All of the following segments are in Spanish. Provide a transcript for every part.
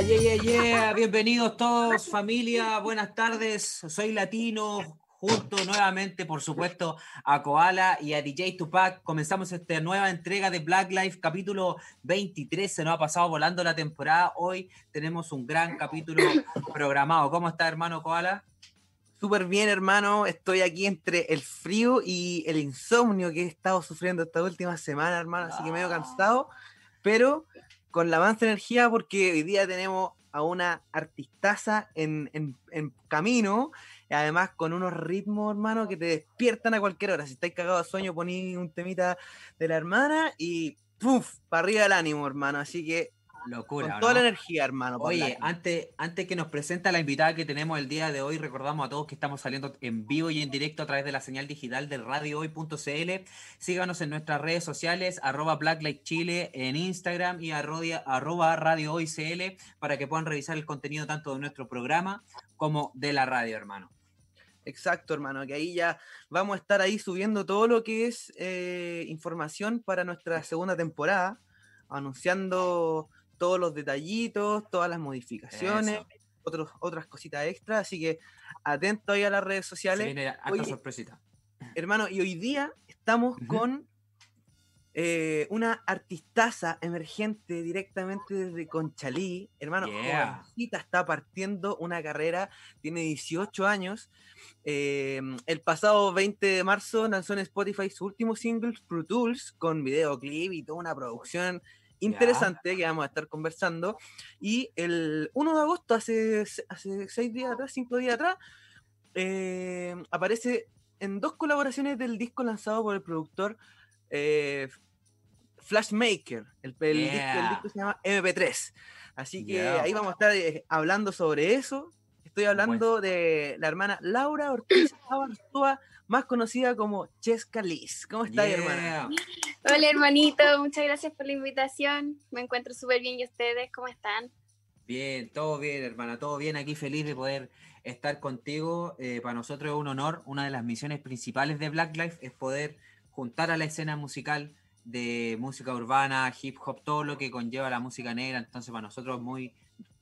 Yeah, yeah, yeah, yeah. Bienvenidos todos, familia. Buenas tardes. Soy Latino. Junto nuevamente, por supuesto, a Koala y a DJ Tupac. Comenzamos esta nueva entrega de Black Life, capítulo 23. Se nos ha pasado volando la temporada. Hoy tenemos un gran capítulo programado. ¿Cómo está, hermano Koala? Súper bien, hermano. Estoy aquí entre el frío y el insomnio que he estado sufriendo esta última semana, hermano. Así que medio cansado, pero con la más energía porque hoy día tenemos a una artistaza en, en, camino, y además con unos ritmos, hermano, que te despiertan a cualquier hora. Si estáis cagados de sueño, poní un temita de la hermana y ¡puf! para arriba el ánimo, hermano. Así que Locura. Con toda la energía, hermano. Oye, antes, antes que nos presenta la invitada que tenemos el día de hoy, recordamos a todos que estamos saliendo en vivo y en directo a través de la señal digital de radiohoy.cl. Síganos en nuestras redes sociales, arroba Chile en Instagram y arroba Radio Hoy CL para que puedan revisar el contenido tanto de nuestro programa como de la radio, hermano. Exacto, hermano, que ahí ya vamos a estar ahí subiendo todo lo que es eh, información para nuestra segunda temporada, anunciando todos los detallitos, todas las modificaciones, otros, otras cositas extra, así que atento ahí a las redes sociales. Se viene sorpresita. Hermano, y hoy día estamos con eh, una artistaza emergente directamente desde Conchalí. Hermano, yeah. está partiendo una carrera, tiene 18 años. Eh, el pasado 20 de marzo lanzó en Spotify su último single, Pro Tools, con videoclip y toda una producción interesante que vamos a estar conversando. Y el 1 de agosto, hace, hace seis días atrás, cinco días atrás, eh, aparece en dos colaboraciones del disco lanzado por el productor eh, Flashmaker. El, disco, se llama MP3. Así que ahí vamos a estar eh, hablando sobre eso. Estoy hablando de la hermana Laura Ortiz Abartúa, más conocida como Chesca Liz. ¿Cómo estás, hermana? Hola, hermanito. Muchas gracias por la invitación. Me encuentro súper bien. ¿Y ustedes cómo están? Bien, todo bien, hermana. Todo bien. Aquí feliz de poder estar contigo. Eh, para nosotros es un honor. Una de las misiones principales de Black Life es poder juntar a la escena musical de música urbana, hip hop, todo lo que conlleva la música negra. Entonces, para nosotros es muy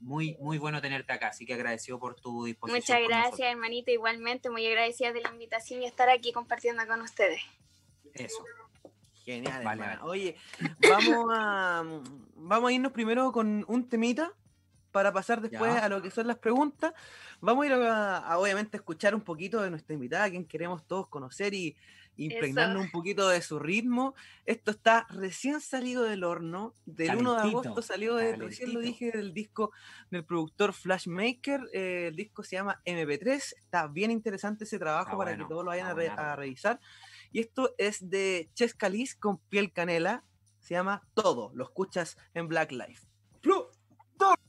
muy, muy bueno tenerte acá, así que agradecido por tu disposición. Muchas gracias, hermanito, igualmente, muy agradecida de la invitación y estar aquí compartiendo con ustedes. Eso. Genial, vale, Oye, vamos a, vamos a irnos primero con un temita para pasar después a lo que son las preguntas. Vamos a ir a, obviamente, escuchar un poquito de nuestra invitada, a quien queremos todos conocer y, impregnando un poquito de su ritmo. Esto está recién salido del horno, del 1 de agosto salió, de, recién lo dije, del disco del productor Flashmaker, eh, el disco se llama MP3, está bien interesante ese trabajo para que todos lo vayan a, revisar. Y esto es de Chesca Liz con piel canela, se llama Todo, lo escuchas en Black Life.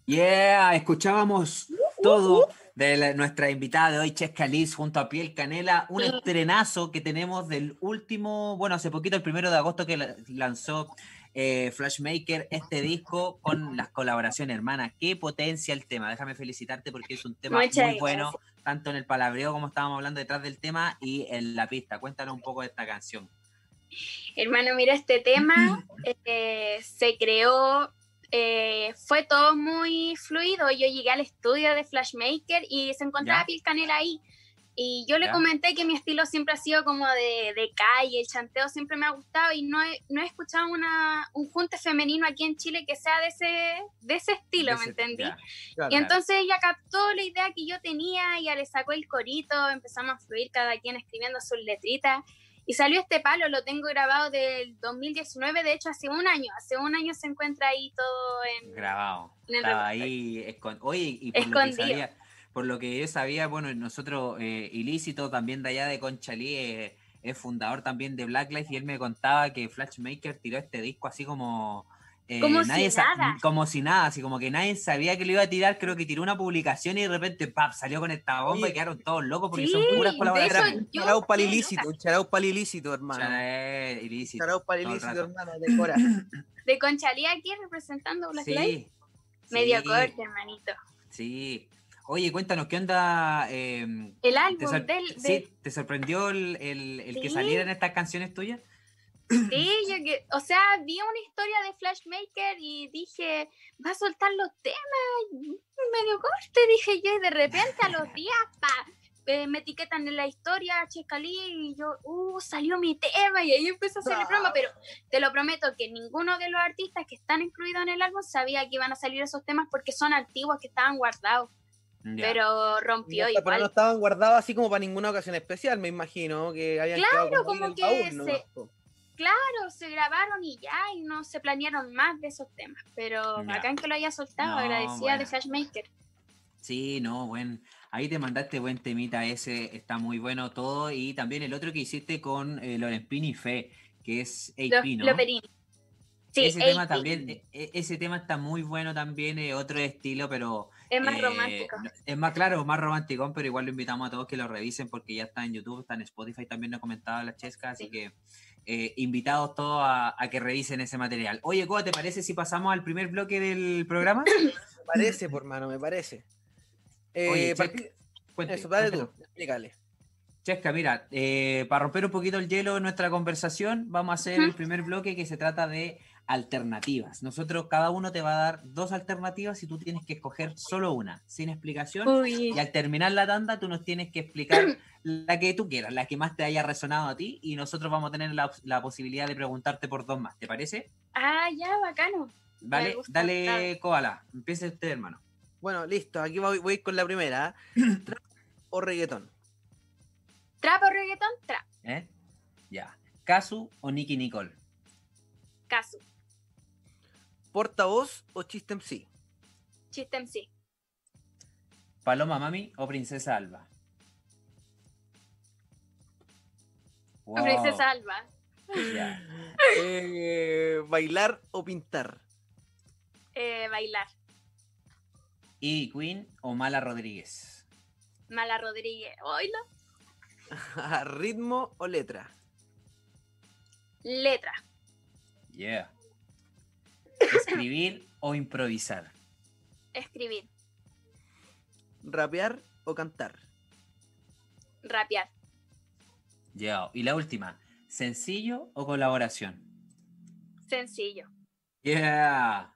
Yeah, escuchábamos todo de nuestra invitada de hoy, Chesca Liz, junto a Piel Canela, un estrenazo que tenemos del último, bueno, hace poquito, el primero de agosto que lanzó eh, Flashmaker este disco con las colaboraciones, hermana. Qué potencia el tema. Déjame felicitarte porque es un tema muy bueno, tanto en el palabreo como estábamos hablando detrás del tema y en la pista. Cuéntanos un poco de esta canción. Hermano, mira, este tema eh, se creó eh, fue todo muy fluido. Yo llegué al estudio de Flashmaker y se encontraba Pil Canela ahí. Y yo le comenté que mi estilo siempre ha sido como de, de, calle, el chanteo siempre me ha gustado y no he, no he escuchado una, un junte femenino aquí en Chile que sea de ese, de ese estilo, ¿me entendí? y entonces ella captó la idea que yo tenía, ya le sacó el corito, empezamos a fluir cada quien escribiendo sus letritas y salió este palo, lo tengo grabado del 2019, de hecho hace un año, hace un año se encuentra ahí todo en... Grabado. ahí Oye, y por lo, que sabía, por lo que yo sabía, bueno, nosotros, eh, Ilícito, también de allá de Conchalí, eh, es fundador también de Black Life y él me contaba que Flashmaker tiró este disco así como eh, como si nada. Como si nada, así como que nadie sabía que lo iba a tirar, creo que tiró una publicación y de repente ¡pap! salió con esta bomba y quedaron todos locos porque son puras colaboraciones. Charau para ilícito, charau para ilícito, hermano. Charau ilícito. Charau para ilícito, hermano, de Cora. De Conchalía aquí representando Black sí, Medio corte, hermanito. Sí. Oye, cuéntanos, ¿qué onda? Eh, el álbum del... ¿Sí? ¿Te sorprendió el, el, el que salieran estas canciones tuyas? Sí, yo que, o sea, vi una historia de Flashmaker y dije, va a soltar los temas, medio corte, dije yo, y de repente a los días, pa, eh, me etiquetan en la historia, Chescalí, y yo, uh, salió mi tema, y ahí empezó a hacer el promo, pero te lo prometo que ninguno de los artistas que están incluidos en el álbum sabía que iban a salir esos temas porque son antiguos que estaban guardados. Pero rompió igual. Pero no estaban guardados así como para ninguna ocasión especial, me imagino, que hayan Claro, como, que se, claro, se grabaron y ya, y no se planearon más de esos temas. Pero acá en que lo haya soltado, agradecida de Flashmaker. Sí, no, buen. Ahí te mandaste buen temita ese, está muy bueno todo. Y también el otro que hiciste con eh, y Fe, que es AP, ¿no? Sí, ese tema también, e, e, ese tema está muy bueno también, eh, otro estilo, pero... Es más eh, romántico. Es más claro, más romántico, pero igual lo invitamos a todos que lo revisen porque ya está en YouTube, está en Spotify, también lo ha comentado la Chesca, así que eh, invitados todos a, que revisen ese material. Oye, ¿cómo te parece si pasamos al primer bloque del programa? Me parece, por mano, me parece. Oye, Eso, dale tú, explícale. Chesca, mira, para romper un poquito el hielo en nuestra conversación, vamos a hacer el primer bloque que se trata de alternativas. Nosotros, cada uno te va a dar dos alternativas y tú tienes que escoger solo una, sin explicación. Y al terminar la tanda, tú nos tienes que explicar la que tú quieras, la que más te haya resonado a ti, y nosotros vamos a tener la, posibilidad de preguntarte por dos más. ¿Te parece? Ah, ya, bacano. Vale, dale, Koala. Empiece usted, hermano. Bueno, listo. Aquí voy, voy con la primera. ¿Trap o reggaetón? ¿Trap o reggaetón? Trap. ¿Eh? Ya. ¿Casu o Nicky Nicole? Casu. ¿Portavoz o Chiste MC? Chiste MC. ¿Paloma Mami o Princesa Alba? Princesa Alba. Eh, ¿Bailar o pintar? Eh, bailar. ¿Y Queen o Mala Rodríguez? Mala Rodríguez. ¿Oílo? ¿Ritmo o letra? Letra. Yeah. ¿Escribir o improvisar? Escribir. ¿Rapear o cantar? Rapear. Ya, y la última, ¿sencillo o colaboración? Sencillo. Yeah.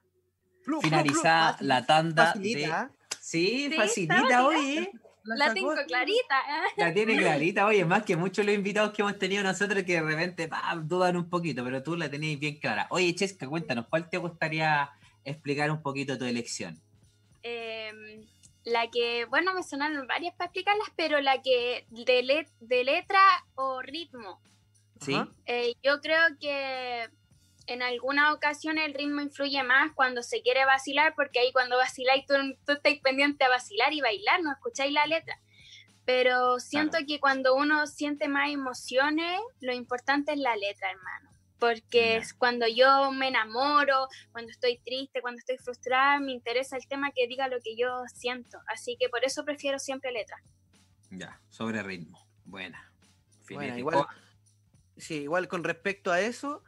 Finalizada la tanda de... Sí, facilita, oye. La, tengo clarita. La tiene clarita, oye, más que muchos los invitados que hemos tenido nosotros que de repente dudan un poquito, pero tú la tenías bien clara. Oye, Chesca, cuéntanos, ¿cuál te gustaría explicar un poquito tu elección? Em, la que, bueno, me sonaron varias para explicarlas, pero la que de, de letra o ritmo. Sí. Eh, yo creo que en alguna ocasión el ritmo influye más cuando se quiere vacilar, porque ahí cuando vaciláis tú, tú estás pendiente a vacilar y bailar, no escucháis la letra. Pero siento que cuando uno siente más emociones, lo importante es la letra, hermano. Porque es cuando yo me enamoro, cuando estoy triste, cuando estoy frustrada, me interesa el tema que diga lo que yo siento. Así que por eso prefiero siempre letra. Ya, sobre ritmo. Buena. Bueno, igual, sí, igual con respecto a eso,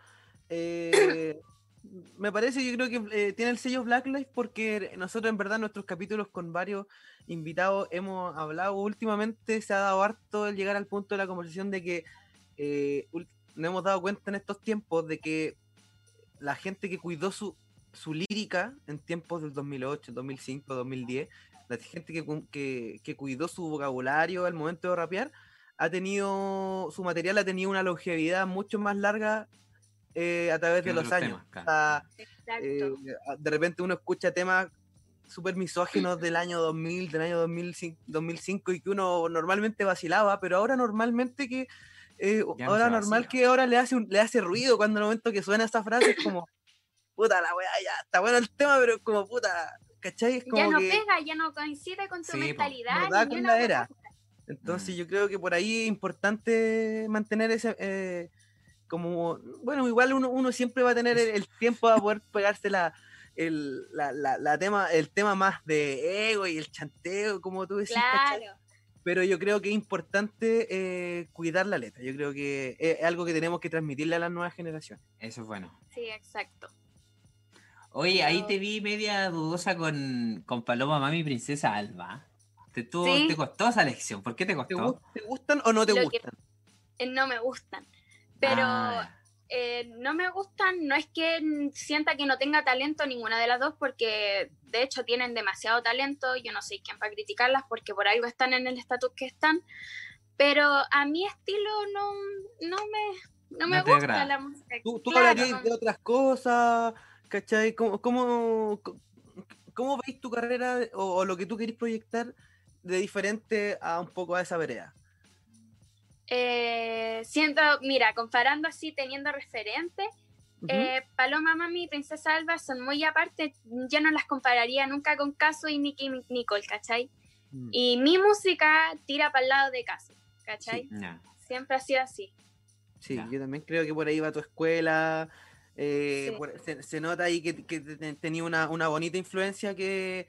eh, me parece, yo creo que eh, tiene el sello Black Life porque nosotros en verdad nuestros capítulos con varios invitados hemos hablado. Últimamente, se ha dado harto el llegar al punto de la conversación de que eh, nos hemos dado cuenta en estos tiempos de que la gente que cuidó su, su lírica en tiempos del 2008, 2005, 2010, la gente que, que cuidó su vocabulario al momento de rapear, ha tenido, su material ha tenido una longevidad mucho más larga eh, a través de los años. Eh, de repente uno escucha temas súper misóginos del año 2000, del año 2005, 2005, y que uno normalmente vacilaba, pero ahora normalmente que eh, ahora normal que ahora le hace le hace ruido cuando en el momento que suena esa frase es como puta la weá, ya está bueno el tema, pero como puta, ¿cachai? como ya no pega, ya no coincide con tu mentalidad. con la era. Entonces mm. yo creo que por ahí es importante mantener ese como, bueno, igual uno, uno siempre va a tener el, tiempo a poder pegarse la, el, la, la, tema, el tema más de ego y el chanteo, como tú decís. Claro. Pero yo creo que es importante eh, cuidar la letra. Yo creo que es algo que tenemos que transmitirle a las nuevas generaciones. Eso es bueno. Sí, exacto. Oye, ahí te vi media dudosa con, con Paloma Mami Princesa Alba. ¿Te, ¿Te costó esa lección? ¿Por qué te costó? ¿Te, gustan o no te gustan? no me gustan. Pero, ah. eh, no me gustan, no es que sienta que no tenga talento ninguna de las dos, porque de hecho tienen demasiado talento, yo no sé quién para criticarlas, porque por algo están en el estatus que están, pero a mi estilo no, no me, no me gusta la música. Tú, tú hablarías de otras cosas, ¿cachai? ¿Cómo, cómo, cómo veis tu carrera o, o lo que tú querés proyectar de diferente a un poco a esa vereda? Eh, siento, mira, comparando así, teniendo referentes, eh, Paloma Mami y Princesa Alba son muy aparte, yo no las compararía nunca con Caso y Nicky Nicole, ¿cachai? Mm. Y mi música tira para el lado de Caso, ¿cachai? Siempre ha sido así. Sí, yo también creo que por ahí va tu escuela, eh, se, nota ahí que, tenía una, bonita influencia que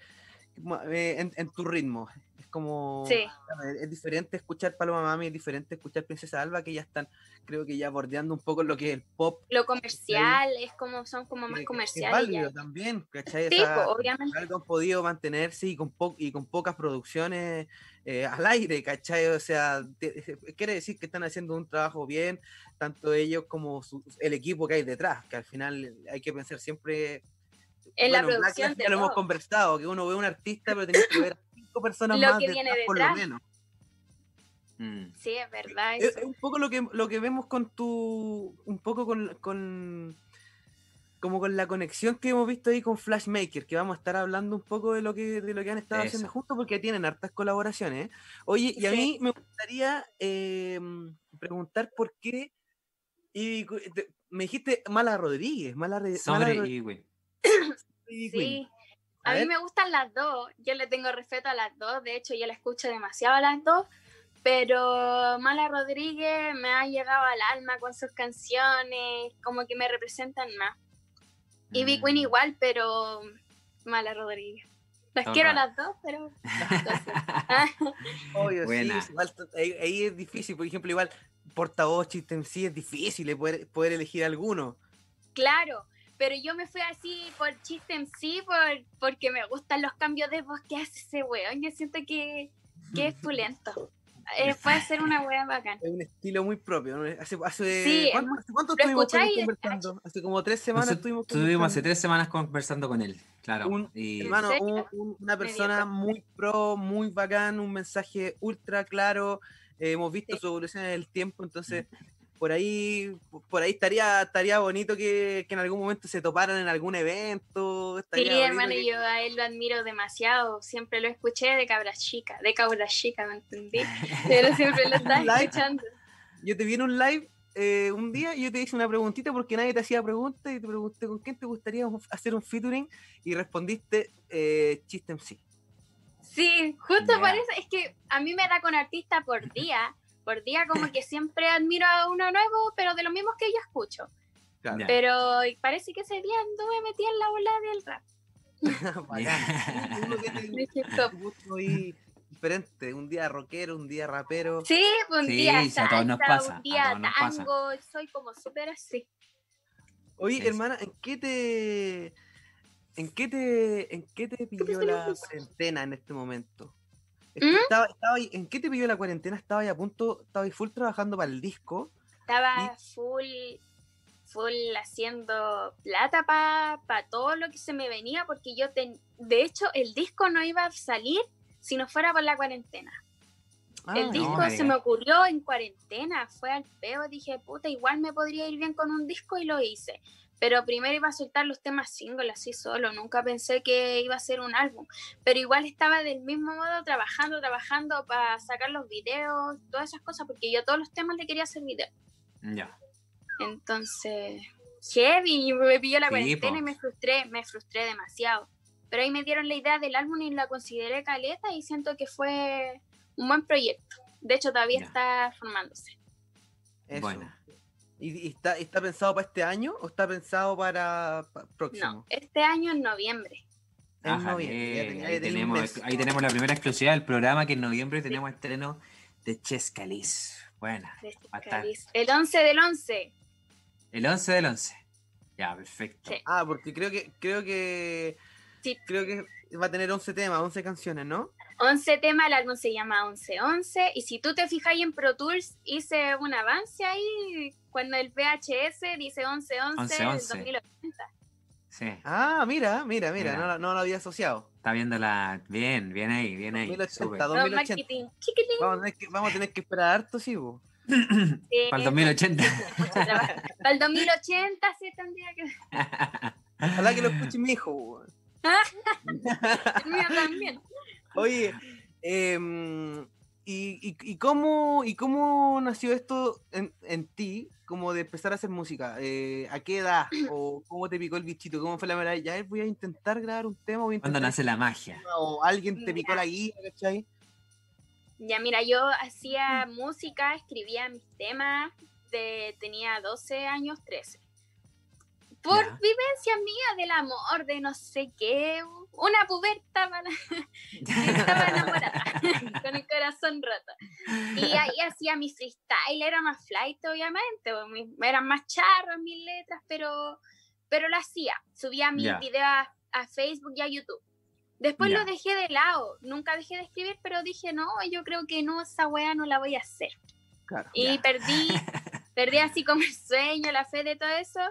en, en tu ritmo como. Es diferente escuchar Paloma Mami, es diferente escuchar Princesa Alba, que ya están, creo que ya bordeando un poco lo que es el pop. Lo comercial, es como, son como más comerciales. Es válido también, ¿cachai? Sí, obviamente. Algo han podido mantenerse y con, y con pocas producciones eh, al aire, ¿cachai? O sea, eh, quiere decir que están haciendo un trabajo bien, tanto ellos como el equipo que hay detrás, que al final hay que pensar siempre. En la producción. Ya lo hemos conversado, que uno ve un artista, pero tiene que ver personas más que viene por lo menos. Mm. Sí, es verdad. Es, un poco lo que, lo que vemos con tu. Un poco con, con. como con la conexión que hemos visto ahí con Flashmaker, que vamos a estar hablando un poco de lo que, de lo que han estado haciendo juntos, porque tienen hartas colaboraciones. ¿eh? Oye, y a mí me gustaría em, preguntar por qué. Y me dijiste Mala Rodríguez, Mala, Mala Rodríguez. sí. A, mí me gustan las dos, yo le tengo respeto a las dos, de hecho yo la escucho demasiado a las dos, pero Mala Rodríguez me ha llegado al alma con sus canciones, como que me representan más. Y Big Queen mm. igual, pero Mala Rodríguez. Las quiero a las dos, pero Obvio, sí, igual, ahí, es difícil, por ejemplo, igual portavoz, chiste en sí es difícil poder, poder elegir alguno. Claro, pero yo me fui así por chiste en sí, por, porque me gustan los cambios de voz que hace ese weón. Yo siento que, que es pulento. Eh, puede ser una wea bacán. Es un estilo muy propio. Hace, hace, sí, ¿cuánto, estuvimos conversando? Hace como tres semanas estuvimos Estuvimos hace tres semanas conversando con él, claro. Hermano, una persona muy pro, muy bacán, un mensaje ultra claro. Eh, hemos visto su evolución en el tiempo, entonces por ahí por ahí estaría estaría bonito que, en algún momento se toparan en algún evento. Sí, hermano, yo a él lo admiro demasiado. Siempre lo escuché de cabra chica, de cabra chica, ¿me entendí? Pero siempre lo estaba escuchando. Yo te vi en un live eh, un día y yo te hice una preguntita porque nadie te hacía preguntas y te pregunté con quién te gustaría hacer un featuring y respondiste eh, Chiste MC. Sí, justo por eso, es que a mí me da con artista por día por día como que siempre admiro a uno nuevo, pero de los mismos que yo escucho. Pero parece que ese día anduve metida en la bola del rap. muy diferente, un día rockero, un día rapero. Sí, un día salsa, un día tango, soy como súper así. Oye, hermana, ¿en qué te en qué te en qué te pidió la cuarentena en este momento? ¿Mm? estaba, ¿En qué te pidió la cuarentena? ¿Estaba ahí a punto, estaba ahí full trabajando para el disco? Estaba full, full haciendo plata para pa todo lo que se me venía, porque yo, de hecho, el disco no iba a salir si no fuera por la cuarentena. el ah, disco se me ocurrió en cuarentena, fue al peo, dije, puta, igual me podría ir bien con un disco y lo hice pero primero iba a soltar los temas singles así solo, nunca pensé que iba a ser un álbum, pero igual estaba del mismo modo trabajando, trabajando para sacar los videos, todas esas cosas, porque yo todos los temas le quería hacer video. Ya. Entonces, heavy, me pilló la cuarentena y me frustré, me frustré demasiado. Pero ahí me dieron la idea del álbum y la consideré caleta y siento que fue un buen proyecto. De hecho, todavía está formándose. Bueno. ¿Y, está, está pensado para este año o está pensado para, próximo? No, este año en noviembre. En noviembre. ahí, tenemos, ahí tenemos la primera exclusiva del programa que en noviembre tenemos estreno de Chescalis. Buena. El 11 del 11. El 11 del 11. Ya, perfecto. Ah, porque creo que creo que Creo que va a tener 11 temas, 11 canciones, ¿no? 11 temas, el álbum se llama 1111 y si tú te fijas ahí en Pro Tools hice un avance ahí cuando el VHS dice 1111 del 2080. Sí. Ah, mira, mira, mira, No, no, lo había asociado. Está viendo la... Bien, bien ahí, bien ahí. 2080, 2080. Vamos, a tener que, vamos a tener que esperar harto, sí, vos. Para el 2080. Para el 2080 sí tendría que... Ojalá que lo escuche mi hijo. mío también. Oye, eh, ¿y, y, cómo, ¿y cómo nació esto en, en ti, como de empezar a hacer música? Eh, ¿A qué edad? ¿O cómo te picó el bichito? ¿Cómo fue la verdad? Ya voy a intentar grabar un tema. Voy ¿Cuándo nace la magia? ¿O alguien te picó la guía, cachai? Ya, mira, yo hacía música, escribía mis temas, de, tenía 12 años, 13 por vivencia mía del amor, de no sé qué, una puberta estaba enamorada, con el corazón roto. Y ahí hacía mi freestyle, era más flight obviamente, eran más charros mis letras, pero, pero lo hacía, subía mis videos a, Facebook y a YouTube. Después lo dejé de lado, nunca dejé de escribir, pero dije, no, yo creo que no, esa weá no la voy a hacer. y perdí, perdí así como el sueño, la fe de todo eso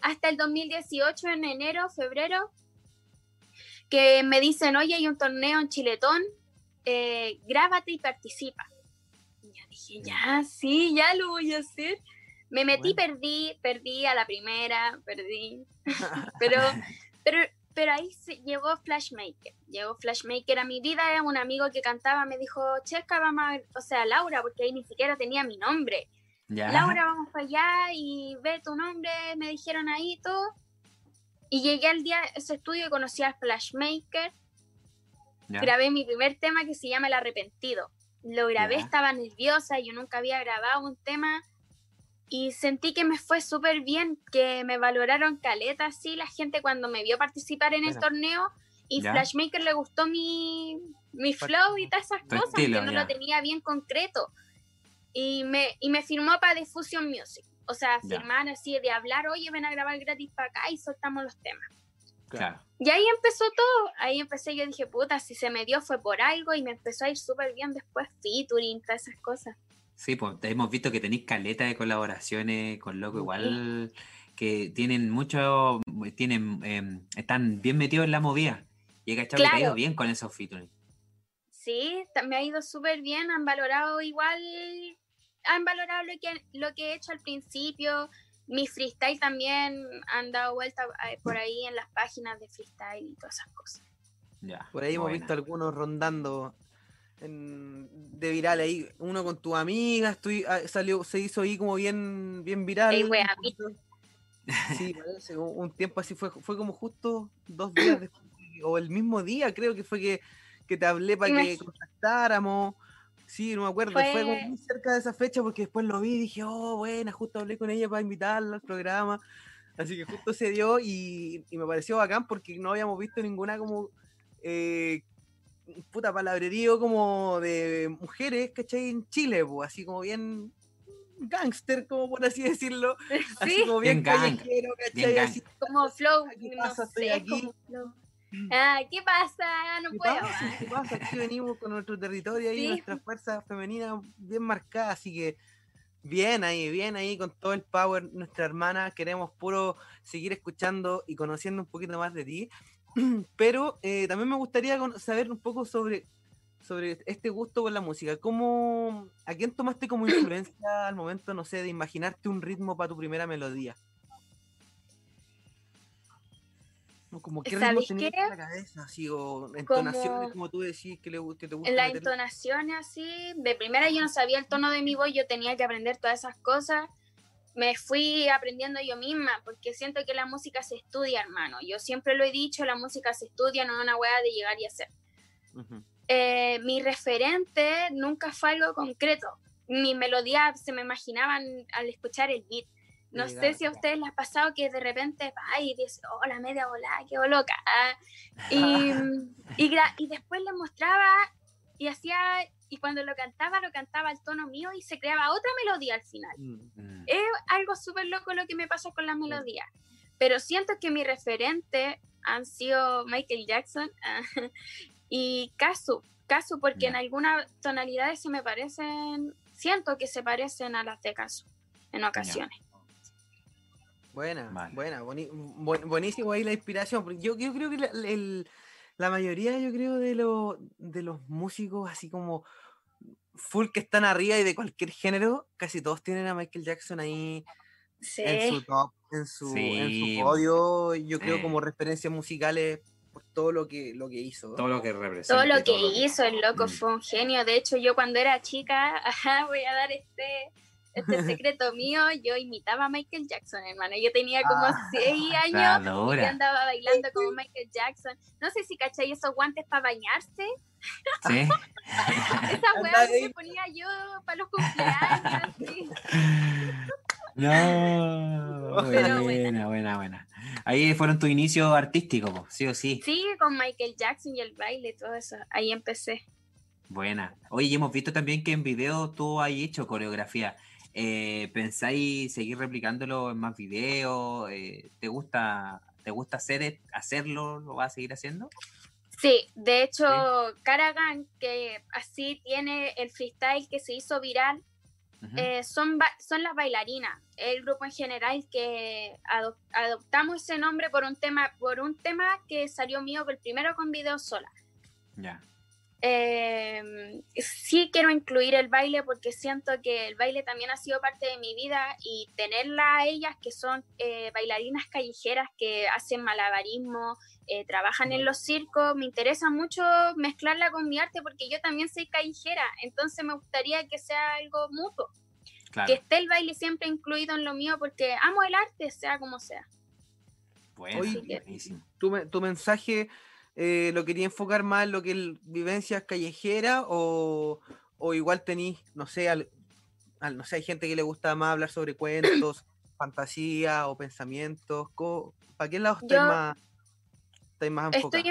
hasta el 2018, en enero, febrero, que me dicen, oye, hay un torneo en Chiletón, eh, grábate y participa. Y ya dije, ya, sí, ya lo voy a hacer. Me metí, perdí, perdí a la primera, perdí. pero, pero, pero ahí se, llegó Flashmaker. Llegó Flashmaker a mi vida, era un amigo que cantaba, me dijo, Checa, vamos a, o sea, Laura, porque ahí ni siquiera tenía mi nombre. Laura, vamos para allá y ve tu nombre, me dijeron ahí todo. Y llegué al día ese estudio y conocí a Flashmaker. Grabé mi primer tema que se llama El Arrepentido. Lo grabé, estaba nerviosa, yo nunca había grabado un tema. Y sentí que me fue súper bien, que me valoraron caleta así la gente cuando me vio participar en el torneo. Y Flashmaker le gustó mi, mi flow y todas esas cosas, que no lo tenía bien concreto. Y me, y me firmó para Diffusion Music. O sea, firmar así de hablar, oye, ven a grabar gratis para acá y soltamos los temas. Claro. Y ahí empezó todo. Ahí empecé, yo dije, puta, si se me dio fue por algo y me empezó a ir súper bien después featuring, todas esas cosas. Sí, pues hemos visto que tenéis caleta de colaboraciones con Loco, igual que tienen mucho, tienen, em, están bien metidos en la movida. Y que te ha ido bien con esos featuring. Sí, me ha ido súper bien, han valorado igual han valorado lo que, lo que he hecho al principio. Mi freestyle también han dado vuelta eh, por ahí en las páginas de freestyle y todas esas cosas. por ahí hemos visto algunos rondando de viral ahí. Uno con tu amiga, ah, salió, se hizo ahí como bien, bien viral. sí, parece, un tiempo así fue, fue como justo dos días después, o el mismo día creo que fue que, que te hablé para que contactáramos. Sí, no me acuerdo, fue, muy cerca de esa fecha porque después lo vi y dije, oh, buena, justo hablé con ella para invitarla al programa. Así que justo se dio y, me pareció bacán porque no habíamos visto ninguna como eh, puta palabrerío como de mujeres, ¿cachai? En Chile, pues, así como bien gangster, como por así decirlo. Así como bien, callejero, ¿cachai? Así, como flow, no sé, aquí. Ah, ¿Qué pasa? No puedo. ¿Qué pasa? Aquí venimos con nuestro territorio y nuestra fuerza femenina bien marcada, así que bien ahí, bien ahí con todo el power, nuestra hermana. Queremos puro seguir escuchando y conociendo un poquito más de ti. Pero eh, también me gustaría saber un poco sobre, sobre este gusto con la música. ¿Cómo, ¿A quién tomaste como influencia al momento, no sé, de imaginarte un ritmo para tu primera melodía? Como qué ritmo tenías en la cabeza, así, o entonaciones, como, tú decís, que, le, que te gusta. La entonación así, de primera yo no sabía el tono de mi voz, yo tenía que aprender todas esas cosas. Me fui aprendiendo yo misma, porque siento que la música se estudia, hermano. Yo siempre lo he dicho, la música se estudia, no es una hueá de llegar y hacer. Eh, mi referente nunca fue algo concreto. Mi melodía se me imaginaban al escuchar el beat no sé si a ustedes les ha pasado que de repente va y dice, oh, la media volada, qué loca. Y, y, y, después le mostraba y hacía, y cuando lo cantaba, lo cantaba al tono mío y se creaba otra melodía al final. Mm. Es algo súper loco lo que me pasa con la melodía. Pero siento que mi referente han sido Michael Jackson y Kazu. Kazu porque en algunas tonalidades se me parecen, siento que se parecen a las de Kazu en ocasiones. Buena, buena, buenísimo ahí la inspiración. Yo, yo creo que la, mayoría, yo creo, de, de los músicos así como full que están arriba y de cualquier género, casi todos tienen a Michael Jackson ahí en su top, en su, podio, yo creo como referencias musicales por todo lo que, lo que hizo. Todo lo que representa. Todo lo que hizo, el loco mm. fue un genio. De hecho, yo cuando era chica, voy a dar este este secreto mío, yo imitaba a Michael Jackson, hermano. Yo tenía como ah, seis años y andaba bailando como Michael Jackson. No sé si cachai esos guantes para bañarse. Sí. Esa hueá que ponía yo para los cumpleaños. ¿sí? No, buena, buena, buena, Ahí fueron tus inicios artísticos, sí o sí. Sí, con Michael Jackson y el baile, todo eso. Ahí empecé. Buena. Oye, hemos visto también que en video tú has hecho coreografía. Eh, ¿Pensáis seguir replicándolo en más videos? Eh, ¿Te gusta, te gusta hacer, e, hacerlo? ¿Lo vas a seguir haciendo? Sí, de hecho, Karagan, que así tiene el freestyle que se hizo viral, eh, son, son las bailarinas, el grupo en general que adoptamos ese nombre por un tema, por un tema que salió mío el primero con video sola. Ya. Eh, sí quiero incluir el baile porque siento que el baile también ha sido parte de mi vida y tenerla a ellas que son eh, bailarinas callejeras que hacen malabarismo, eh, trabajan en los circos, me interesa mucho mezclarla con mi arte porque yo también soy callejera, entonces me gustaría que sea algo mutuo, que esté el baile siempre incluido en lo mío porque amo el arte, sea como sea. Bueno, buenísimo. tu mensaje eh, lo quería enfocar más en lo que es vivencias callejeras o, igual tenéis, no sé, al, no sé, hay gente que le gusta más hablar sobre cuentos, fantasía o pensamientos. ¿Para qué lado estáis más, más enfocada? Estoy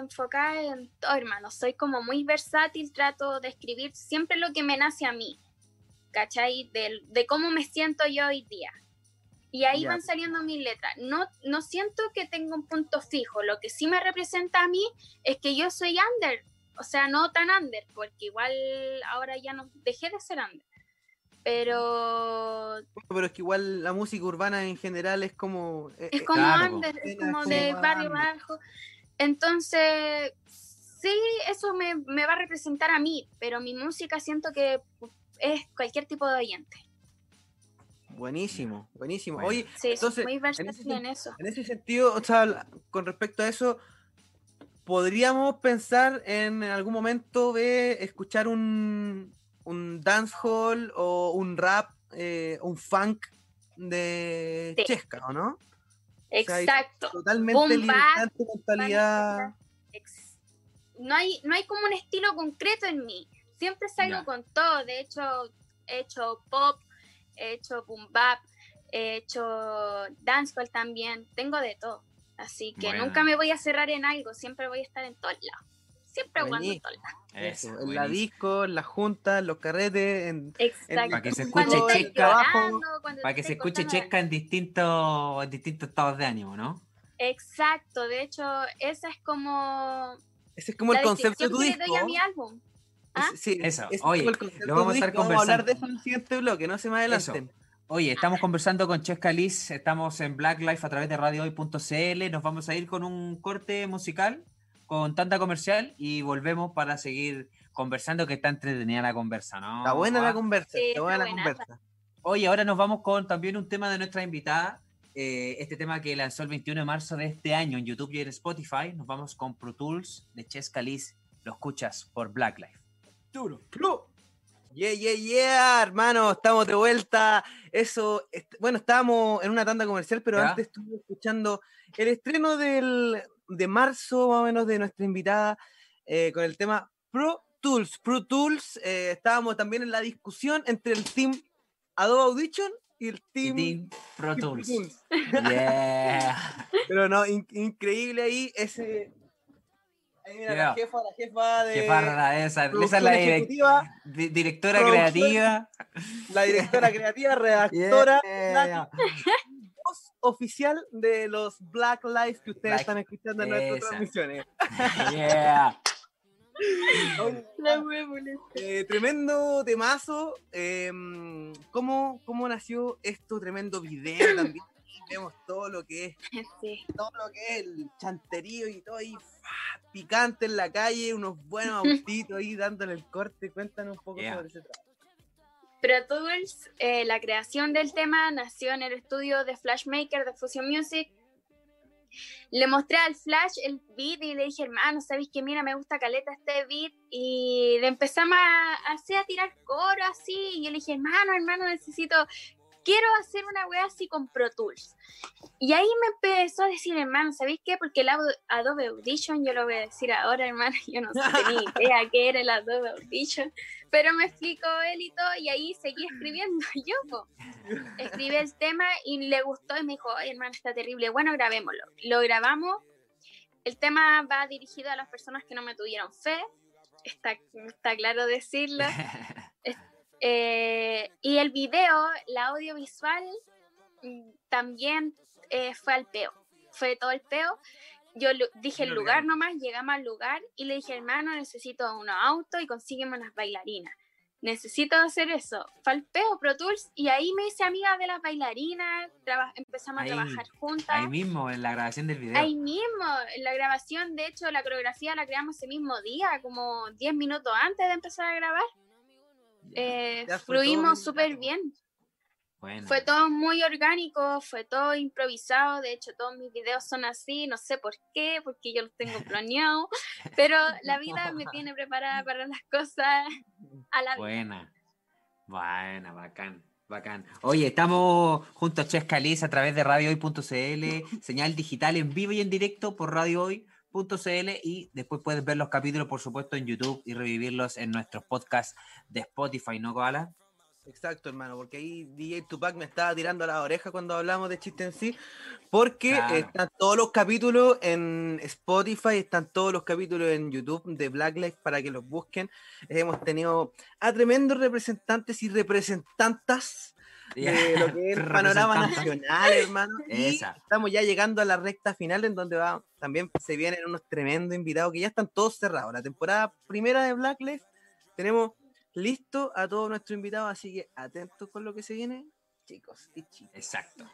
enfocada en todo, hermano. Soy como muy versátil, trato de escribir siempre lo que me nace a mí, ¿cachai? De, de cómo me siento yo hoy día. Y ahí van saliendo mis letras. No, no siento que tenga un punto fijo. Lo que sí me representa a mí es que yo soy under. O sea, no tan under, porque igual ahora ya no dejé de ser under. Pero. Pero es que igual la música urbana en general es como. Eh, es eh, como under, es como de barrio bajo. Entonces, sí, eso me, me va a representar a mí, pero mi música siento que es cualquier tipo de oyente. Buenísimo, buenísimo. Oye, entonces, muy en, ese, en, eso. en ese sentido, o sea, con respecto a eso, podríamos pensar en, algún momento de escuchar un, un dancehall o un rap, eh, un funk de Chesca, ¿o no? Exacto. totalmente libertad mentalidad. No hay, no hay como un estilo concreto en mí. Siempre salgo con todo. De hecho, he hecho pop, he hecho boom bap, he hecho dancehall también, tengo de todo. Así que nunca me voy a cerrar en algo, siempre voy a estar en todos lados. Siempre jugando en todos lados. en la disco, en la junta, en los carretes, en, para que se escuche chesca para que se escuche chesca en distintos, en distintos estados de ánimo, ¿no? Exacto, de hecho, esa es como ese es como el concepto de tu disco. doy a mi álbum. ¿Ah? Sí, eso. Oye, lo vamos a estar conversando. Vamos a hablar de eso en el siguiente bloque, no se me adelanten. Oye, estamos conversando con Chesca Liz, estamos en Black Life a través de radiohoy.cl. Nos vamos a ir con un corte musical, con tanta comercial, y volvemos para seguir conversando, que está entretenida la conversa, ¿no? Está buena la conversa, está buena la conversa. Oye, ahora nos vamos con también un tema de nuestra invitada, eh, este tema que lanzó el 21 de marzo de este año en YouTube y en Spotify. Nos vamos con Pro Tools de Chesca Liz. Lo escuchas por Black Life. Duro. Yeah, yeah, yeah, hermano, estamos de vuelta. Eso, bueno, estábamos en una tanda comercial, pero antes estuve escuchando el estreno del, de marzo, más o menos, de nuestra invitada eh, con el tema Pro Tools. Pro Tools, eh, estábamos también en la discusión entre el team Adobe Audition y el team, Pro Tools. Yeah. Pero no, increíble ahí ese Ahí mira, la jefa, la jefa de. Jefa, esa, esa es la directora, directora creativa. La directora creativa, redactora. voz oficial de los Black Lives que ustedes están escuchando en nuestras transmisiones. Yeah. Eh, tremendo temazo. Em, ¿cómo, ¿Cómo nació esto? Tremendo video también. Vemos todo lo que es todo lo que es el chanterío y todo ahí picante en la calle, unos buenos autitos ahí dándole el corte. Cuéntanos un poco sobre ese trabajo. Pro Tools, eh, la creación del tema nació en el estudio de Flashmaker de Fusion Music le mostré al Flash el beat y le dije, hermano, ¿sabéis que mira, me gusta caleta este beat? Y le empezamos a, hacer a tirar coro así. Y yo le dije, hermano, hermano, necesito quiero hacer una wea así con Pro Tools. Y ahí me empezó a decir, hermano, ¿sabéis qué? Porque el Adobe Audition, yo lo voy a decir ahora, hermano, yo no sé ni idea qué era el Adobe Audition, pero me explicó él y todo, y ahí seguí escribiendo yo. Escribí el tema y le gustó y me dijo, Ay, hermano, está terrible, bueno, grabémoslo. Lo grabamos. El tema va dirigido a las personas que no me tuvieron fe, está, está claro decirlo. Eh, y el video, la audiovisual, mm, también eh, fue al peo. Fue todo el peo. Yo dije el lugar nomás, llegamos al lugar y le dije, hermano, necesito unos autos y consígueme unas bailarinas. Necesito hacer eso. Fue al peo Pro Tools y ahí me hice amiga de las bailarinas, empezamos a trabajar juntas. Ahí mismo, en la grabación del video. Ahí mismo, en la grabación, de hecho, la coreografía la creamos ese mismo día, como 10 minutos antes de empezar a grabar eh, fluimos súper bien. Fue todo muy orgánico, fue todo improvisado, de hecho todos mis videos son así, no sé por qué, porque yo los tengo planeado, pero la vida me tiene preparada para las cosas a la Buena, buena, bacán. Bacán. Oye, estamos junto a Chesca Liz a través de radiohoy.cl, señal digital en vivo y en directo por Radio Hoy .cl y después puedes ver los capítulos, por supuesto, en YouTube y revivirlos en nuestros podcasts de Spotify, ¿no, Koala? Exacto, hermano, porque ahí DJ Tupac me estaba tirando la oreja cuando hablamos de chiste en sí, porque están todos los capítulos en Spotify, están todos los capítulos en YouTube de Black Lives para que los busquen. Hemos tenido a tremendos representantes y representantas de lo que es el panorama nacional, hermano. Y estamos ya llegando a la recta final en donde va, también se vienen unos tremendos invitados que ya están todos cerrados. La temporada primera de Blacklist tenemos listo a todos nuestros invitados, así que atentos con lo que se viene, chicos y chicas. Exacto.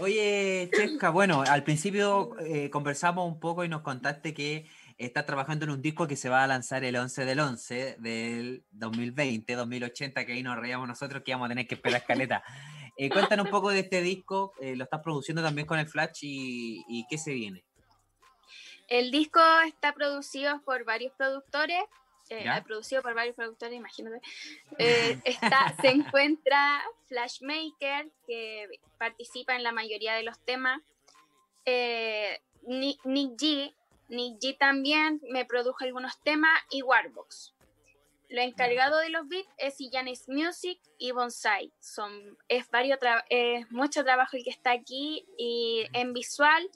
Oye, Chesca, bueno, al principio eh, conversamos un poco y nos contaste que está trabajando en un disco que se va a lanzar el 11 del 11 del 2020, 2080, que ahí nos reíamos nosotros que íbamos a tener que esperar escaleta. Eh, cuéntanos un poco de este disco, eh, lo estás produciendo también con el Flash y, qué se viene. El disco está producido por varios productores, eh, producido por varios productores, imagínate. Eh, está, se encuentra Flashmaker, que participa en la mayoría de los temas. Nick G, Nick G también me produjo algunos temas y Warbox. Lo encargado de los beats es Janis Music y Bonsai. Son, es, varios es mucho trabajo el que está aquí y en visual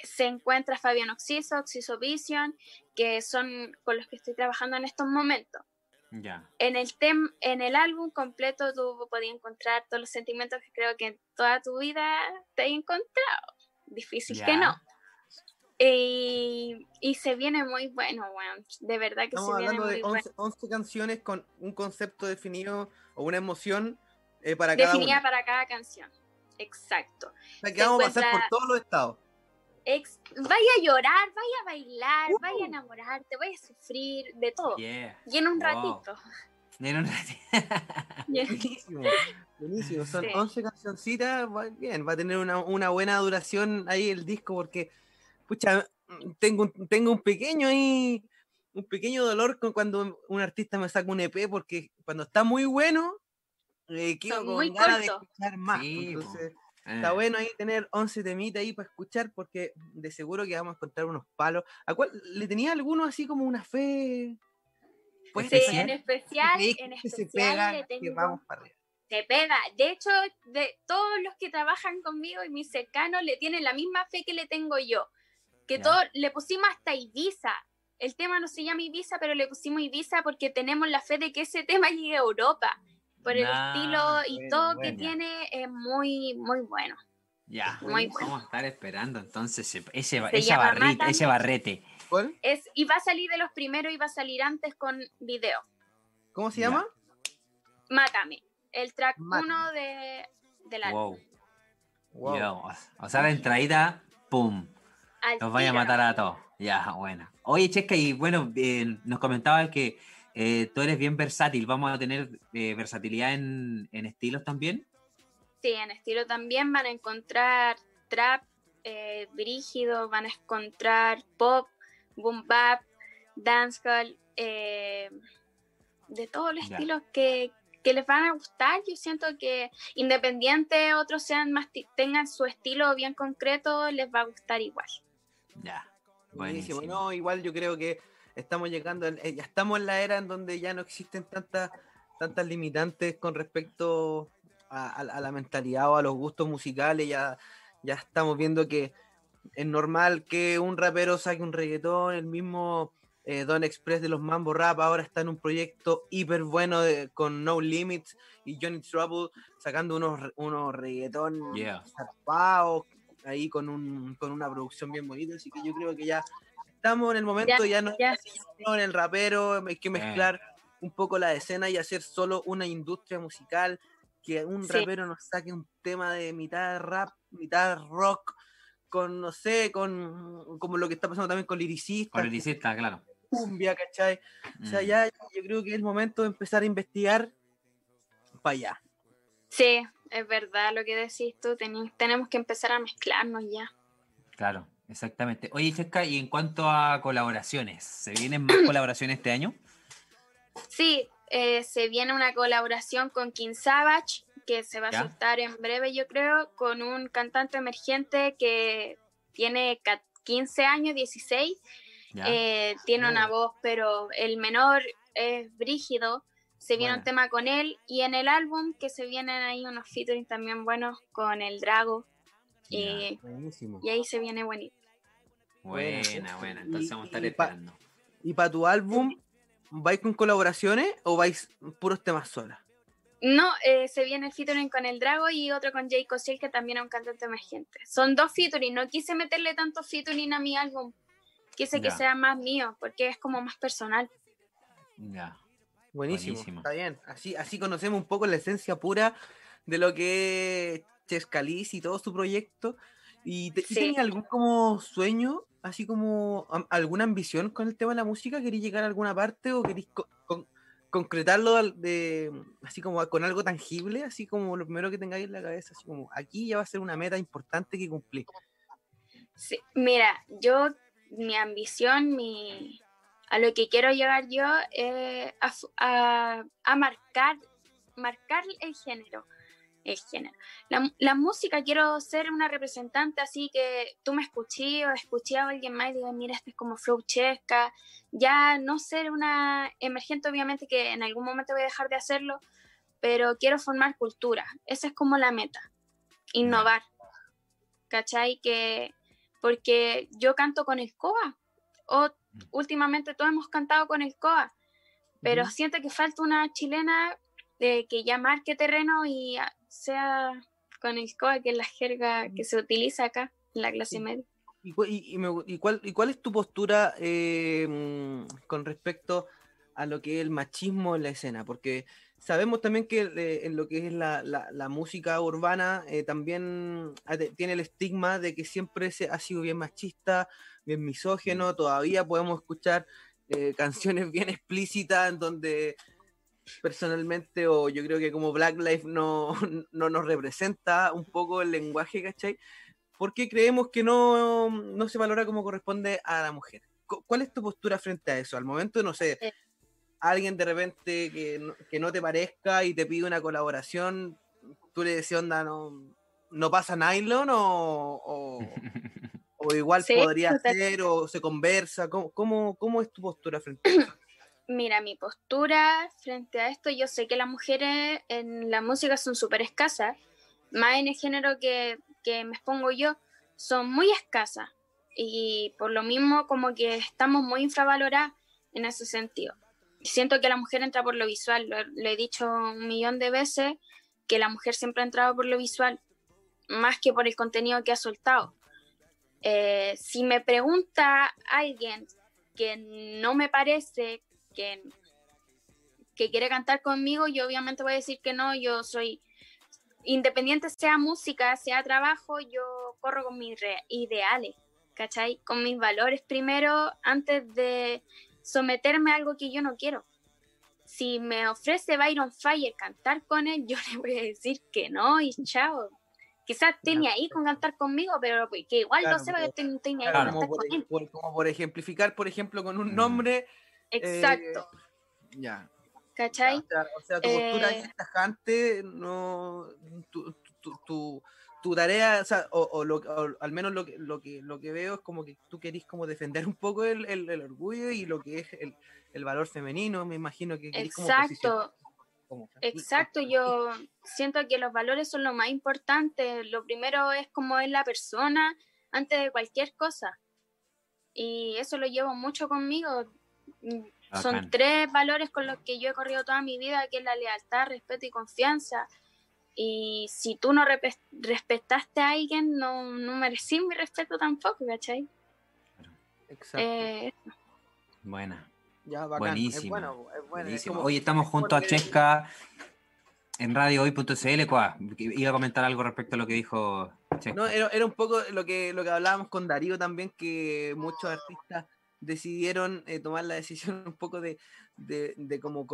se encuentra Fabián Oxiso, Oxiso Vision, que son con los que estoy trabajando en estos momentos. Ya. En el tem en el álbum completo tú podías encontrar todos los sentimientos que creo que en toda tu vida te hay encontrado. Difícil que no. Y, se viene muy bueno, De verdad que se viene muy de 11, 11 canciones con un concepto definido o una emoción eh, para cada Definida para cada canción. Exacto. O sea, que vamos a pasar por todos los estados. vaya a llorar, vaya a bailar, vaya a uh. enamorarte, vaya a sufrir, de todo. Y en un ratito. Y en un ratito. buenísimo, buenísimo. Son 11 cancioncitas, bien, va a tener una, una buena duración ahí el disco porque pucha, mm, tengo, tengo un pequeño ahí, un pequeño dolor con cuando un artista me saca un EP, porque cuando está muy bueno, eh, quiero con ganas de escuchar más. Entonces, está eh. bueno ahí tener 11 temitas ahí para escuchar, porque de seguro que vamos a encontrar unos palos. ¿A cuál le tenía alguno así como una fe? Pues sí, en especial, en especial se pega, que vamos para arriba se pega. De hecho, de todos los que trabajan conmigo y mis cercanos le tienen la misma fe que le tengo yo que todo, le pusimos hasta Ibiza. El tema no se llama Ibiza, pero le pusimos Ibiza porque tenemos la fe de que ese tema llegue a Europa. Por el estilo y todo que tiene es muy, muy bueno. Ya, Muy vamos a estar esperando entonces ese, ese, barrite, ese barrete. ¿Cuál? Es, y va a salir de los primeros y va a salir antes con video. ¿Cómo se llama? Mátame. El track 1 de, del álbum. Wow. O sea, la entrada, ¡pum! Nos vaya a matar a todos. Ya, bueno. Oye, Chesca, y bueno, eh, nos comentaba que eh, tú eres bien versátil. ¿Vamos a tener eh, versatilidad en, en, estilos también? Sí, en estilo también van a encontrar trap, brígido, van a encontrar pop, boom bap, dancehall, de todos los estilos que, que les van a gustar. Yo siento que independiente otros sean más tengan su estilo bien concreto, les va a gustar igual. Ya. Buenísimo. No, igual yo creo que estamos llegando, eh, ya estamos en la era en donde ya no existen tantas tantas limitantes con respecto a, la mentalidad o a los gustos musicales. Ya, ya estamos viendo que es normal que un rapero saque un reggaetón, el mismo eh, Don Express de los Mambo Rap ahora está en un proyecto hiper bueno con No Limits y Johnny Trouble sacando unos, unos reggaetón yeah. Ahí con, un, con una producción bien bonita. Así que yo creo que ya estamos en el momento, ya, no en el rapero, hay que mezclar un poco la escena y hacer solo una industria musical. Que un rapero nos saque un tema de mitad rap, mitad rock, con, no sé, con como lo que está pasando también con liricistas. Con liricistas, claro cumbia, ¿cachai? O sea, mm. ya yo creo que es el momento de empezar a investigar para allá. Sí, es verdad lo que decís tú, tenemos que empezar a mezclarnos ya. Claro, exactamente. Oye, Chesca, y en cuanto a colaboraciones, ¿se vienen más colaboraciones este año? Sí, eh, se viene una colaboración con King Savage, que se va a soltar en breve, yo creo, con un cantante emergente que tiene 15 años, 16, eh, tiene una voz, pero el menor es brígido. Se viene un tema con él y en el álbum que se vienen ahí unos featuring también buenos con el Drago. y ahí se viene bonito. Buena, buena. Entonces vamos a estar esperando. ¿Y para tu álbum vais con colaboraciones o vais puros temas solas? No, eh, se viene el featuring con el Drago y otro con Jay Cosell, que también es un cantante emergente. Son dos featuring, no quise meterle tanto featuring a mi álbum quise que sea más mío, porque es como más personal. Ya. Buenísimo, está bien. Así, así conocemos un poco la esencia pura de lo que es Chescalis y todo su proyecto. ¿Y, te, algún como sueño, así como alguna ambición con el tema de la música? ¿Queréis llegar a alguna parte o queréis concretarlo de, así como con algo tangible? Así como lo primero que tengáis en la cabeza, así como aquí ya va a ser una meta importante que cumplir. Sí, mira, yo mi ambición, mi, a lo que quiero llegar yo es a, marcar, marcar el género. El género. La, música, quiero ser una representante así que tú me escuché o escuché a alguien más y digas, mira, este es como Flow Chesca. Ya no ser una emergente, obviamente que en algún momento voy a dejar de hacerlo, pero quiero formar cultura. Esa es como la meta. Innovar. ¿Cachai? Que porque yo canto con el COA, o. últimamente todos hemos cantado con el COA, pero siento que falta una chilena de que ya marque terreno y sea con el COA, que es la jerga que se utiliza acá en la clase media. ¿Y, cuál, ¿Y, cuál, es tu postura eh, con respecto a lo que es el machismo en la escena? Porque Sabemos también que eh, en lo que es la, música urbana eh, también tiene el estigma de que siempre se, ha sido bien machista, bien misógeno. Todavía podemos escuchar eh, canciones bien explícitas en donde personalmente, o yo creo que como Black Life no, no nos representa un poco el lenguaje, ¿cachai? Porque creemos que no, no se valora como corresponde a la mujer. ¿Cuál es tu postura frente a eso? Al momento, no sé, alguien de repente que no, te parezca y te pide una colaboración, tú le decís, onda, no, no pasa nylon o, o, igual podría ser o se conversa? ¿Cómo, ¿Cómo, es tu postura frente a eso? Mira, mi postura frente a esto, yo sé que las mujeres en la música son súper escasas, más en el género que, que me expongo yo, son muy escasas y por lo mismo como que estamos muy infravaloradas en ese sentido siento que la mujer entra por lo visual, lo, he dicho un millón de veces, que la mujer siempre ha entrado por lo visual, más que por el contenido que ha soltado. Eh, si me pregunta alguien que no me parece que, que quiere cantar conmigo, yo obviamente voy a decir que no, yo soy independiente sea música, sea trabajo, yo corro con mis ideales, ¿cachai? Con mis valores primero antes de someterme a algo que yo no quiero. Si me ofrece Byron Fire cantar con él, yo le voy a decir que no y chao. Quizás esté ahí con cantar conmigo, pero que igual no sepa que estoy, ahí con cantar con él. como por ejemplificar, por ejemplo, con un mm. nombre. Exacto. Eh, ya. ¿Cachai? O sea, tu postura es eh, tajante, no, tu, tu, tu, tarea, o, sea, o, lo, al menos lo que, lo, que, lo que veo es como que tú querís como defender un poco el, el, el orgullo y lo que es el, el, valor femenino, me imagino que Exacto. Como Exacto, yo siento que los valores son lo más importante. Lo primero es como es la persona antes de cualquier cosa. Y eso lo llevo mucho conmigo son tres valores con los que yo he corrido toda mi vida, que es la lealtad, respeto y confianza. Y si tú no respetaste a alguien, no, no merecí mi respeto tampoco, ¿cachai? Exacto. Eh, Buena. Buenísimo. Hoy estamos junto a Chesca en radiohoy.cl. Iba a comentar algo respecto a lo que dijo Chesca. No, era, era, un poco lo que, lo que hablábamos con Darío también, que muchos artistas decidieron eh, tomar la decisión un poco de, de, de como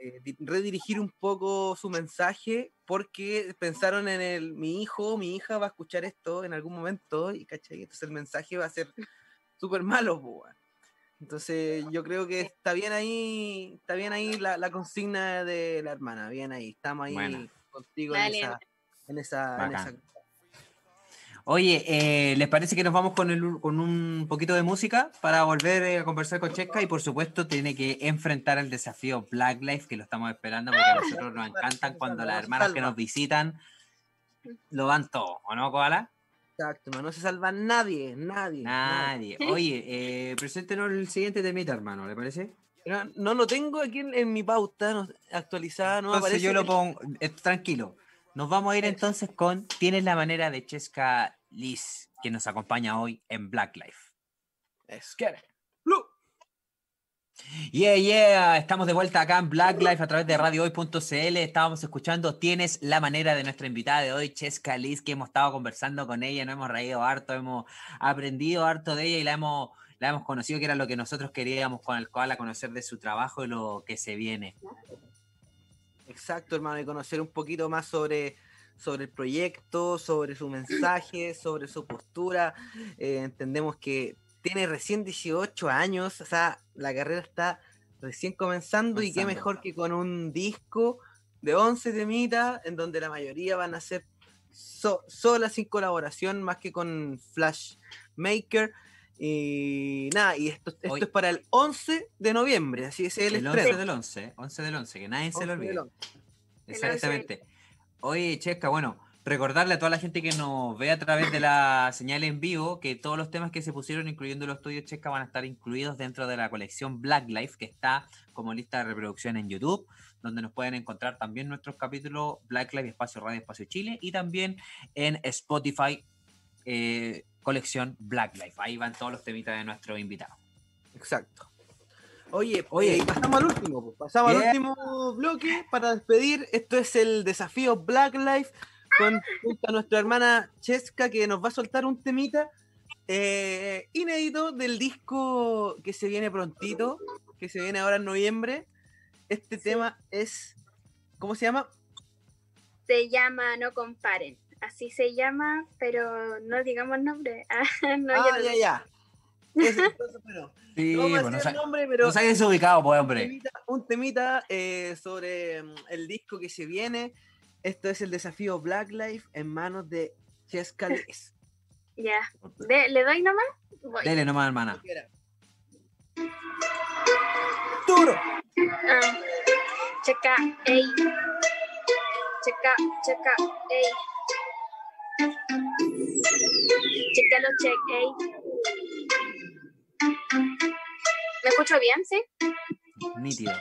eh, redirigir un poco su mensaje porque pensaron en el mi hijo, mi hija va a escuchar esto en algún momento y ¿cachai? entonces el mensaje va a ser súper malo. Entonces yo creo que está bien ahí, está bien ahí la, la consigna de la hermana, bien ahí, estamos ahí contigo en esa, en esa, en esa Oye, eh, ¿les parece que nos vamos con, el, con un poquito de música para volver eh, a conversar con Checa? Y por supuesto tiene que enfrentar el desafío Black Life, que lo estamos esperando porque a nosotros nos encantan cuando las hermanas que nos visitan lo van todo, ¿o no, Koala? Exacto, no, se salva nadie, nadie. Nadie. Oye, eh, preséntenos el siguiente temita, hermano, ¿le parece? No, lo tengo aquí en, mi pauta actualizada, no entonces yo lo pongo, tranquilo. Nos vamos a ir entonces con Tienes la manera de Chesca Liz, que nos acompaña hoy en Black Life. Es que Yeah, yeah, estamos de vuelta acá en Black Life a través de radiohoy.cl. Estábamos escuchando Tienes la manera de nuestra invitada de hoy, Chesca Liz, que hemos estado conversando con ella, nos hemos reído harto, hemos aprendido harto de ella y la hemos, la hemos conocido, que era lo que nosotros queríamos con el cual a conocer de su trabajo y lo que se viene. Exacto, hermano, y conocer un poquito más sobre sobre el proyecto, sobre su mensaje, sobre su postura. Eh, entendemos que tiene recién 18 años, o sea, la carrera está recién comenzando y qué mejor que con un disco de 11 temitas en donde la mayoría van a ser solas sin colaboración más que con Flash Maker. Y nada, y esto, esto es para el 11 de noviembre, así es el, el 11 del 11, 11 del 11, que nadie se lo olvide. Exactamente. Oye, Chesca, bueno, recordarle a toda la gente que nos ve a través de la señal en vivo que todos los temas que se pusieron, incluyendo los estudios Chesca, van a estar incluidos dentro de la colección Black Life, que está como lista de reproducción en YouTube, donde nos pueden encontrar también nuestros capítulos Black Life, Espacio Radio, Espacio Chile, y también en Spotify, eh, colección Black Life. Ahí van todos los temitas de nuestro invitado. Exacto. Oye, oye, pasamos al último, pasamos al último bloque para despedir. Esto es el desafío Black Life con a nuestra hermana Chesca que nos va a soltar un temita eh, inédito del disco que se viene prontito, que se viene ahora en noviembre. Este tema es, ¿cómo se llama? Se llama No Comparen. Así se llama, pero no digamos nombre. ah, no, ah ya, ya. Sí, no bueno, el nombre, pero. No desubicado, pues, hombre. Un temita, eh, sobre mm, el disco que se viene. Esto es el desafío Black Life en manos de Chesca Ya. ¿Le doy nomás? Dele nomás, hermana. ¡Duro! Ah. checa, ey. Checa, checa, ey. Checa los check, ey. ¿Me escucho bien, sí? Nítido.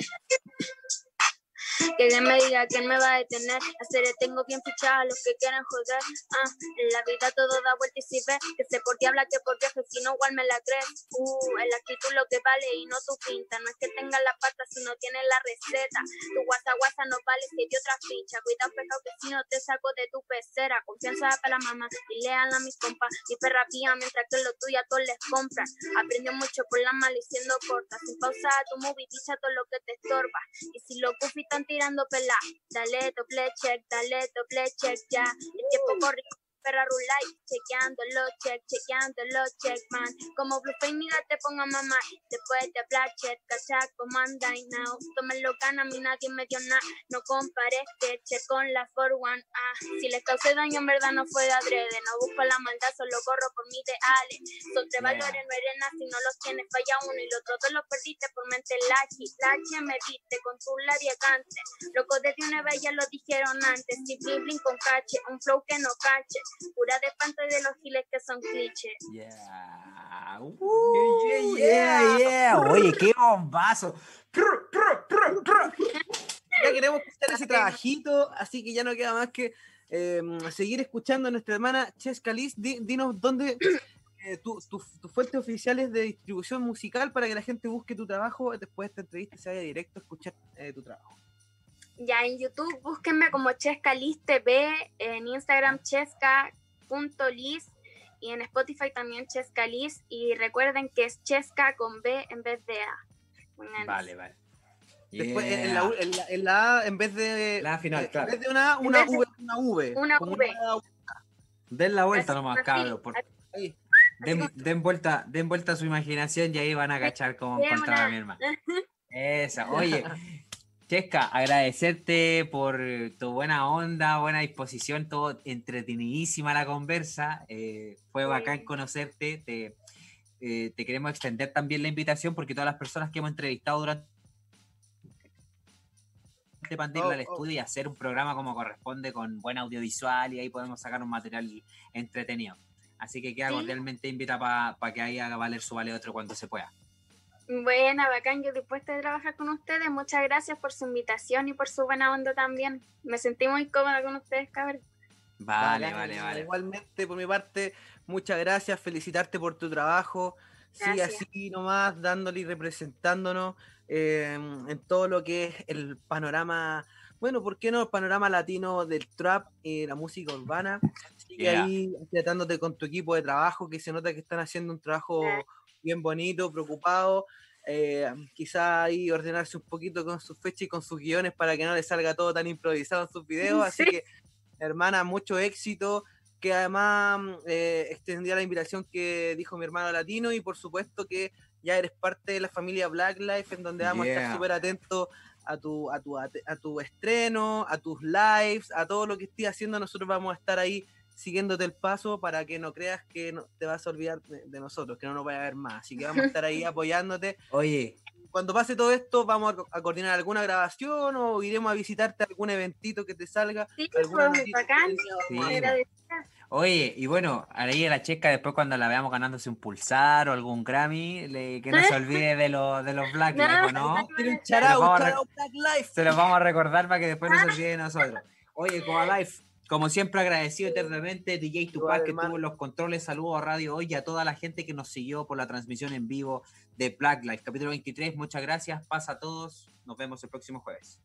Que alguien me diga quién me va a detener. Hacer tengo bien fichada a los que quieren joder. Ah, en la vida todo da vuelta y si ves que se por habla que por viaje, si no igual me la crees. Uh, el actitud lo que vale y no tu pinta. No es que tengas la pata si no tienes la receta. Tu guasa guasa no vale si hay otra ficha. Cuidado pecado que si no te saco de tu pecera. Confianza para la mamá y lean a mis compas. Y perra mientras que lo tuyo a todos les compran. Aprendió mucho por la mal y siendo corta. Sin pausa tu movie, todo lo que te estorba. Y si los goofy tirando pela, dale doble check, dale doble check ya. El tiempo corre perra rulay, chequeándolo, check, chequeándolo, check, man. Como Blueface, mira, te ponga mamá. Después de check, cacha, comanda y now. Tómenlo gana, a mí nadie me dio nada. No compares que check con la for one. Ah, si les causé daño, en verdad no fue de adrede. No busco la maldad, solo corro por mi ideales. Son tres valores, no eres nada si no los tienes. Falla uno y los otros los perdiste por mente lachi. Lachi me viste con tu labia cante. Loco de una ya lo dijeron antes. Si blin con cache, un flow que no cache. Pura de espanto de los giles que son clichés. Yeah. yeah, yeah, Oye, qué bombazo. ya queremos escuchar ese trabajito, así que ya no queda más que em, seguir escuchando a nuestra hermana Chesca Liz. dinos dónde eh, tus fuentes oficiales de distribución musical para que la gente busque tu trabajo después de esta entrevista y se vaya directo a escuchar eh, tu trabajo. Ya en YouTube búsquenme como Chesca Liz TV, en Instagram chesca.liz y en Spotify también Chesca Liz. Y recuerden que es Chesca con B en vez de A. Vale, vale. Después en, la, en, la, A en vez de. La final, en vez de una A, una V, una V. Una V. Den la vuelta nomás, cabrón. Den, den, vuelta, den vuelta a su imaginación y ahí van a agachar cómo encontrar a mi hermana. Esa, oye, Chesca, agradecerte por tu buena onda, buena disposición, todo entretenidísima la conversa. Eh, fue bacán conocerte. Te, eh, te queremos extender también la invitación porque todas las personas que hemos entrevistado durante pandemia al oh, oh. estudio y hacer un programa como corresponde con buen audiovisual y ahí podemos sacar un material entretenido. Así que queda cordialmente invita para que ahí haga valer su vale otro cuando se pueda. Buena, bacán, yo dispuesta de trabajar con ustedes. Muchas gracias por su invitación y por su buena onda también. Me sentí muy cómoda con ustedes, cabrón. Vale, vale, vale. Igualmente, por mi parte, muchas gracias. Felicitarte por tu trabajo. Sigue así nomás, dándole y representándonos em, en todo lo que es el panorama, bueno, ¿por qué no? El panorama latino del trap y la música urbana. Sigue ahí tratándote con tu equipo de trabajo, que se nota que están haciendo un trabajo bien bonito, preocupado. Eh, quizá ahí ordenarse un poquito con sus fechas y con sus guiones para que no le salga todo tan improvisado en sus videos. Así que, hermana, mucho éxito. Que además eh, extendía la invitación que dijo mi hermano latino y por supuesto que ya eres parte de la familia Black Life, en donde vamos a estar súper atentos a tu, a, tu, a tu estreno, a tus lives, a todo lo que estés haciendo. Nosotros vamos a estar ahí siguiéndote el paso para que no creas que no, te vas a olvidar de, nosotros, que no nos vaya a ver más. Así que vamos a estar ahí apoyándote. Oye. Cuando pase todo esto, vamos a, coordinar alguna grabación o iremos a visitarte algún eventito que te salga. Sí, alguna pues, bacán. Oye, y bueno, ahí a la checa después cuando la veamos ganándose un pulsar o algún Grammy, que no se olvide de, lo, de los Black Life, ¿no? Se los vamos a recordar para que después no se olvide de nosotros. Oye, Coa Life, como siempre, agradecido eternamente, DJ Tupac, que tuvo los controles. Saludos a Radio Hoy y a toda la gente que nos siguió por la transmisión en vivo de Black Life, capítulo 23. Muchas gracias, pasa a todos. Nos vemos el próximo jueves.